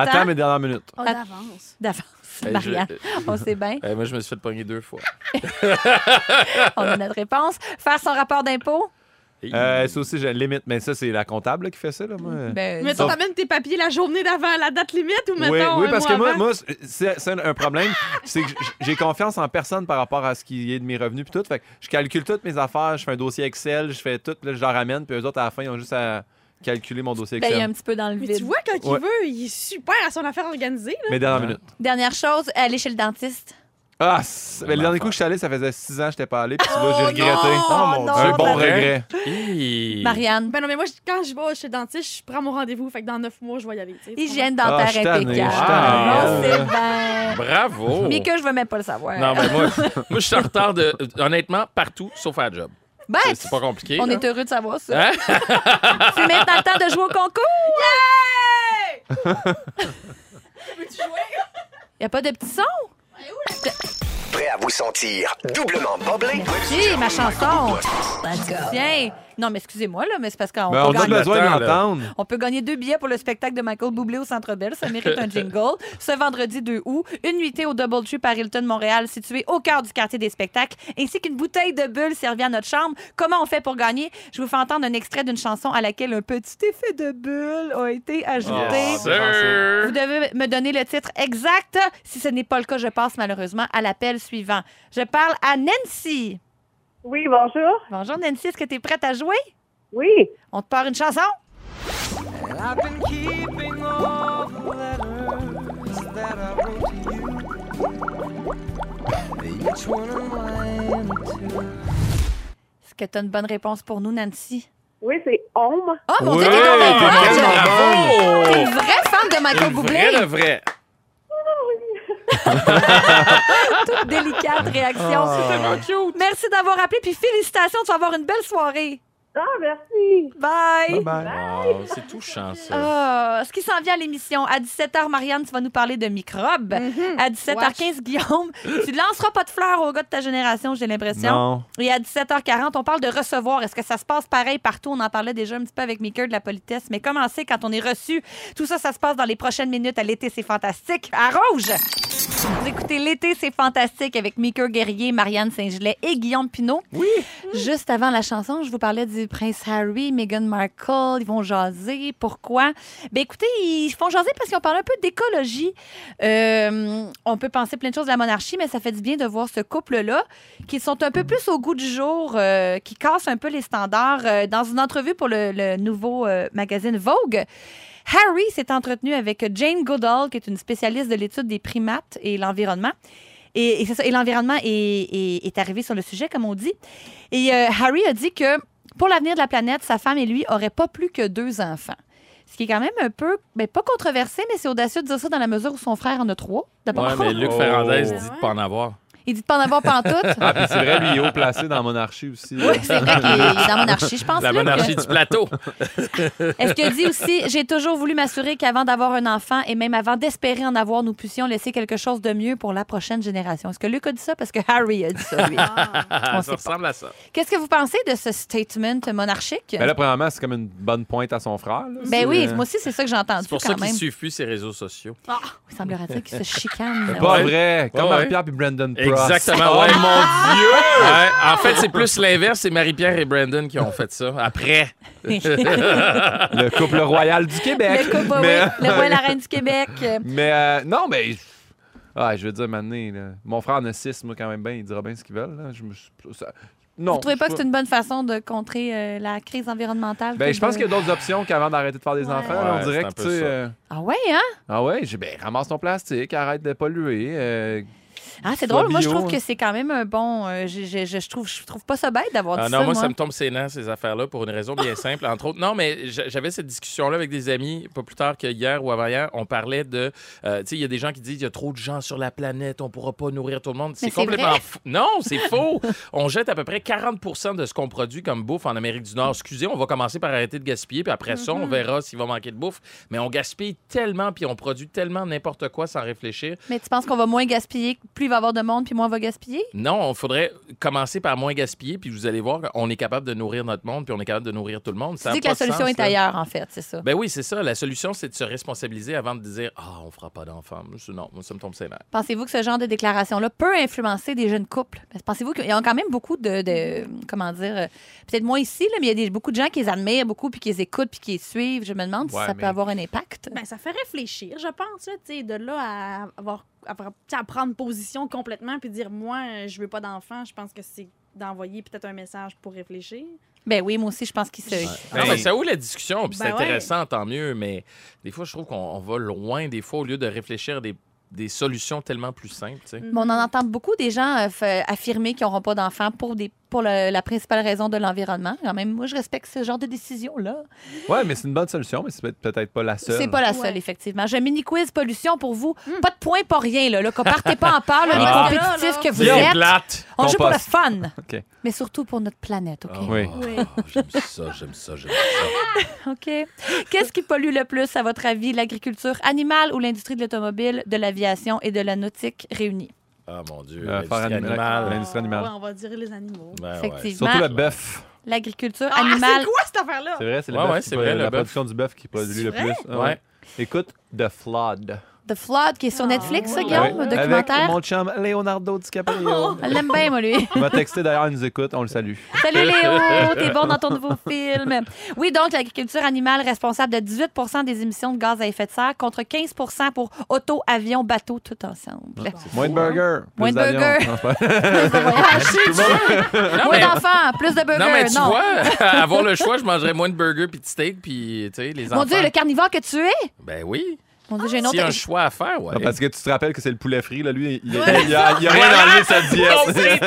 E: Attends,
B: temps,
E: mais dernière minute.
I: Oh, d'avance.
B: d'avance.
C: Je-
B: Marianne, on sait bien,
C: moi, je me suis fait pogner deux fois. [laughs]
B: on a notre réponse. Faire son rapport d'impôt.
E: Euh, ça aussi, j'ai une limite. Mais ça, c'est la comptable là, qui fait ça. Là, moi.
B: Ben,
I: Mettons,
E: Sauf-
I: t'amènes tes papiers la journée d'avant la date limite ou
E: Oui,
I: mettons.
E: oui,
I: un
E: parce que moi, moi c'est c'est un problème. C'est que j'ai confiance en personne par rapport à ce qui est de mes revenus puis tout. Fait que je calcule toutes mes affaires, je fais un dossier Excel, je fais tout, là, je leur ramène, puis eux autres, à la fin, ils ont juste à calculer mon dossier
B: ben, il
E: Excel.
B: un petit peu dans le
I: Mais
B: vide.
I: tu vois, quand
E: Ouais.
I: il veut, il est super à son affaire organisée. là.
E: Mais dernière
C: Ouais.
E: minute.
B: Dernière chose, aller chez le dentiste.
E: Ah, c'est- ben, le dernier coup que je suis allé, ça faisait six ans que je n'étais pas allé, puis là, j'ai
B: Oh
E: regretté.
B: non,
C: Oh, mon
B: non,
E: un bon
B: t'as-
E: regret.
C: Hi.
B: Marianne,
I: Ben non, mais moi, je- quand je vais chez le dentiste, je prends mon rendez-vous. Fait que dans neuf mois, je vais y aller. tu sais.
B: hygiène
E: Ah,
B: dentaire
E: suis tanné,
B: impeccable.
E: je suis
C: tanné.
B: Non, c'est
E: Ah.
B: bien.
C: Bravo!
B: Mais que je veux même pas le savoir.
C: Non, ben moi, [laughs] moi, je suis en retard de. Honnêtement, partout, sauf à la job.
B: Ben,
C: C'est- pas compliqué.
B: on
C: là.
B: est heureux de savoir ça.
C: Hein? [laughs]
B: C'est maintenant le temps de jouer au concours. [laughs] Il a pas de petits sons?
A: Prêt à vous sentir doublement boblé?
B: Si, ma chanson. Tiens. Non, mais excusez-moi, là, mais c'est parce qu'on
E: Ben,
B: peut
E: a
B: gagner-
E: besoin de
C: Attends, là.
E: l'entendre.
B: On peut gagner deux billets pour le spectacle de Michael Bublé au Centre Bell. Ça mérite un [laughs] jingle. Ce vendredi 2 août, une nuitée au Double Tree par Hilton Montréal, situé au cœur du quartier des spectacles, ainsi qu'une bouteille de bulle servie à notre chambre. Comment on fait pour gagner? Je vous fais entendre un extrait d'une chanson à laquelle un petit effet de bulle a été ajouté.
E: Oh,
C: sir.
B: Vous devez me donner le titre exact. Si ce n'est pas le cas, je passe malheureusement à l'appel suivant. Je parle à Nancy.
J: Oui, bonjour.
B: Bonjour Nancy, est-ce que tu es prête à jouer?
J: Oui.
B: On te part une chanson? Est-ce que tu as une bonne réponse pour nous, Nancy?
J: Oui, c'est Homme.
B: Oh mon
E: Oui,
B: Dieu, t'es donc bien
E: t'es
B: bonne! une vraie fan de Michael
C: Une
B: Bublé.
C: vraie de vraie. [laughs]
B: Toute délicate réaction.
C: Tellement cute.
B: Merci d'avoir appelé, puis félicitations, tu vas avoir une belle soirée.
J: Ah, merci.
B: Bye!
E: Bye bye.
C: Wow, c'est touchant, ça.
B: Ah, ce qui s'en vient à l'émission, à 17h, Marianne, tu vas nous parler de microbes. À 17h15, Guillaume, tu ne lanceras pas de fleurs aux gars de ta génération, j'ai l'impression.
E: Non.
B: Et à 17h40, on parle de recevoir. Est-ce que ça se passe pareil partout? On en parlait déjà un petit peu avec Maker de la politesse. Mais comment c'est quand on est reçu? Tout ça, ça se passe dans les prochaines minutes à l'été, c'est fantastique. À Rouge! Vous écoutez L'été, c'est fantastique avec Maker Guerrier, Marianne Saint-Gelais et Guillaume Pinot. Oui. Juste avant la chanson, je vous parlais du prince Harry, Meghan Markle. Ils vont jaser. Pourquoi? Ben écoutez, ils font jaser parce qu'ils ont parlé un peu d'écologie. Euh, on peut penser plein de choses de la monarchie, mais ça fait du bien de voir ce couple-là qui sont un peu plus au goût du jour, euh, qui cassent un peu les standards. Euh, dans une entrevue pour le, nouveau magazine Vogue, Harry s'est entretenu avec Jane Goodall, qui est une spécialiste de l'étude des primates et l'environnement. Et, l'environnement est, arrivé sur le sujet, comme on dit. Et Harry a dit que pour l'avenir de la planète, sa femme et lui n'auraient pas plus que deux enfants. Ce qui est quand même un peu, ben, pas controversé, mais c'est audacieux de dire ça dans la mesure où son frère en a trois. D'abord,
C: Ouais, mais Luc
E: Oh.
C: Ferrandez dit de pas en avoir.
B: Il dit de pas en avoir pantoute.
E: Ah, puis c'est vrai, lui, il est haut placé dans Monarchie aussi.
B: Oui, c'est vrai qu'il est, dans monarchie, je pense.
C: La
B: Luc.
C: monarchie du plateau.
B: Est-ce qu'il dit aussi J'ai toujours voulu m'assurer qu'avant d'avoir un enfant et même avant d'espérer en avoir, nous puissions laisser quelque chose de mieux pour la prochaine génération. Est-ce que Luc a dit ça? Parce que Harry a dit ça, lui. On sait
C: ça ressemble à ça.
B: Qu'est-ce que vous pensez de ce statement monarchique?
E: Ben là, premièrement, c'est comme une bonne pointe à son frère. là.
B: Ben oui,
E: euh,
B: moi aussi, c'est ça que j'ai entendu
C: C'est pour
B: quand
C: ça suivent plus ses réseaux sociaux.
B: Il semblerait-il qu'ils se chicanent.
E: C'est pas
C: Ouais.
E: vrai. Comme
C: Ouais,
E: Marie-Pierre puis Brandon Prost.
C: Exactement, ouais.
E: Oh mon Dieu!
C: Ouais, en fait, c'est plus l'inverse. C'est Marie-Pierre et Brandon qui ont fait ça. Après. [laughs]
E: Le couple royal du Québec.
B: Le couple,
E: mais,
B: oui, le roi et la reine du Québec.
E: mais euh, non, mais. Ah, je veux dire, maintenant, là, mon frère en a six, moi, quand même bien. Il dira bien ce qu'ils veulent. là. Je me suis- ça- Non.
B: Vous trouvez pas que c'est une bonne façon de contrer euh, la crise environnementale?
E: Ben, je pense
B: de-
E: qu'il y a d'autres options qu'avant d'arrêter de faire des
B: Ouais.
E: enfants.
C: Ouais,
E: on dirait que, tu sais. euh,
B: Ah ouais, hein?
E: Ah ouais, j'ai ben, ramasse ton plastique, arrête de polluer. euh,
B: Ah, c'est drôle. Moi, je trouve
E: hein.
B: que c'est quand même un bon. euh, je, je- je- je trouve, je trouve pas ça bête d'avoir
C: Ah
B: dit
C: non,
B: ça.
C: moi,
B: moi.
C: ça me tombe nerfs, ces affaires-là, pour une raison bien simple. Entre autres, non, mais j'avais cette discussion-là avec des amis, pas plus tard que hier ou avant-hier. On parlait de. euh, tu sais, il y a des gens qui disent il y a trop de gens sur la planète, on pourra pas nourrir tout le monde. C'est complètement fou. Non, c'est faux. on jette à peu près 40% de ce qu'on produit comme bouffe en Amérique du Nord. Excusez, on va commencer par arrêter de gaspiller, puis après ça, on verra s'il va manquer de bouffe. Mais on gaspille tellement, puis on produit tellement n'importe quoi sans réfléchir.
B: Mais tu penses qu'on va moins gaspiller, plus va y avoir de monde, puis moins on va gaspiller?
C: Non, il faudrait commencer par moins gaspiller, puis vous allez voir qu'on est capable de nourrir notre monde, puis on est capable de nourrir tout le monde.
B: Tu
C: Ça a
B: dis que la solution
C: sens,
B: est
C: là.
B: ailleurs, en fait, c'est ça.
C: Ben oui, c'est ça. La solution, c'est de se responsabiliser avant de dire Ah, on fera pas d'enfants. Non, moi, ça me tombe nerfs.
B: Pensez-vous que ce genre de déclaration-là peut influencer des jeunes couples? Pensez-vous qu'il y a quand même beaucoup de, de- comment dire, euh, peut-être moins ici, là, mais il y a des, beaucoup de gens qui les admirent beaucoup, puis qui les écoutent, puis qui les suivent. Je me demande si ça
C: mais-
B: peut avoir un impact.
I: Ben, ça fait réfléchir, je pense. Là, tu sais, de là à avoir, à prendre position complètement puis dire moi, euh, je veux pas d'enfant, je pense que c'est d'envoyer peut-être un message pour réfléchir.
B: Ben oui, moi aussi, je pense qu'il se.
C: Non, mais ça ouvre la discussion, puis c'est
I: Ben ouais.
C: intéressant, tant mieux. Mais des fois, je trouve qu'on on va loin, des fois, au lieu de réfléchir à des, des solutions tellement plus simples.
B: Mais on en entend beaucoup des gens euh, affirmer qu'ils n'auront pas d'enfants pour des pour le- la principale raison de l'environnement. Quand même, moi, je respecte ce genre de décision-là.
E: Ouais, mais c'est une bonne solution, mais c'est peut- peut-être pas la seule.
B: C'est pas la seule,
I: Ouais.
B: effectivement. J'ai un mini quiz pollution pour vous. Pas de points, pas rien. Là, là. Qu'on partez pas en part, là,
C: Ah.
B: les compétitifs que vous êtes.
C: plate.
B: On joue pour le
E: Compost.
B: fun,
E: OK.
B: mais surtout pour notre planète, OK?
E: Oui.
I: Oui.
C: Oh, j'aime ça, j'aime ça, j'aime ça. [laughs]
B: OK. Qu'est-ce qui pollue le plus, à votre avis, l'agriculture animale ou l'industrie de l'automobile, de l'aviation et de la nautique réunis?
C: Ah, mon Dieu.
E: Euh,
C: l'industrie
E: animal-
C: animale.
E: L'industrie animale.
I: Ouais, on va dire les animaux.
C: Ben ouais.
B: Effectivement.
E: Surtout le bœuf.
B: L'agriculture
I: Ah,
B: animale.
I: c'est quoi cette affaire-là?
E: C'est vrai, c'est le bœuf la
C: bœuf.
E: production du bœuf qui produit le plus. Ah
C: Ouais.
E: Écoute, The Flood.
B: The Flood, qui est sur Netflix, ça,
I: Ouais.
B: Guillaume,
E: Ouais.
B: documentaire.
E: Avec mon chum Leonardo DiCaprio.
B: Je l'aime bien, moi, lui.
E: Il m'a texté d'ailleurs, il nous écoute, on le salue.
B: Salut Léo, [laughs] t'es bon dans ton nouveau film. Oui, donc l'agriculture animale responsable de 18% des émissions de gaz à effet de serre contre 15% pour auto, avion, bateau, tout ensemble.
E: Moins de burgers. plus
B: Moins de
E: d'avions.
B: burgers.
E: Non, c'est pas- [laughs] [laughs]
C: Non,
B: Moins
C: mais-
B: d'enfants, plus de burgers.
C: Non, mais tu vois, avoir le choix, je mangerais moins de burgers puis de steak puis, tu sais, les enfants.
B: Mon Dieu, le carnivore que tu es?
C: Ben oui.
B: J'ai une
C: S'il y a un choix à faire, ouais.
E: Non, parce que tu te rappelles que c'est le poulet frit, là, lui, il, il a, il a rien enlevé de sa
C: Compris,
E: diète.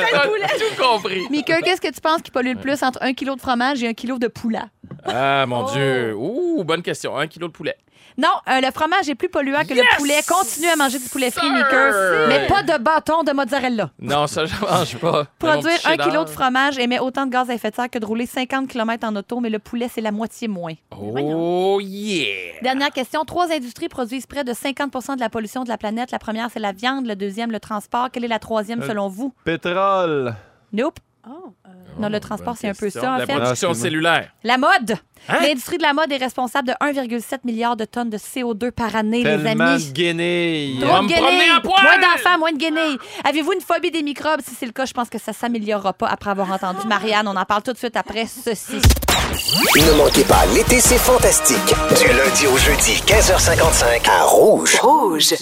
C: tout compris. [laughs]
B: Mika, qu'est-ce que tu penses qui pollue le plus entre un kilo de fromage et un kilo de poulet?
C: Ah,
B: Oh.
C: mon Dieu. Ouh, bonne question. Un kilo de poulet.
B: Non, euh, le fromage est plus polluant que
C: Yes,
B: le poulet. Continue à manger du poulet frit,
C: sir!
B: Mais pas de bâton de mozzarella.
C: Non, ça, je mange pas.
B: Produire un kilo de fromage émet autant de gaz à effet de serre que de rouler 50 km en auto, mais le poulet, c'est la moitié moins.
C: Oh, yeah.
B: Dernière question. Trois industries produisent près de 50 de la pollution de la planète. La première, c'est la viande. Le deuxième, le transport. Quelle est la troisième,
E: Euh,
B: selon vous?
E: Pétrole.
B: Nope.
I: Oh, euh,
B: Non, le transport, c'est un peu ça, en
C: La
B: fait.
C: production
E: Ah, excuse-moi.
C: cellulaire.
B: La mode.
C: Hein?
B: L'industrie de la mode est responsable de 1,7 milliard de tonnes de CO2 par année, les amis.
E: de guenilles.
B: Trop de guenilles. Moins d'enfants, moins de guenilles. Avez-vous une phobie des microbes? Si c'est le cas, je pense que ça s'améliorera pas après avoir entendu Marianne. On en parle tout de suite après ceci.
A: Ne manquez pas, l'été, c'est fantastique. Du lundi au jeudi, 15h55, à Rouge.
K: Rouge.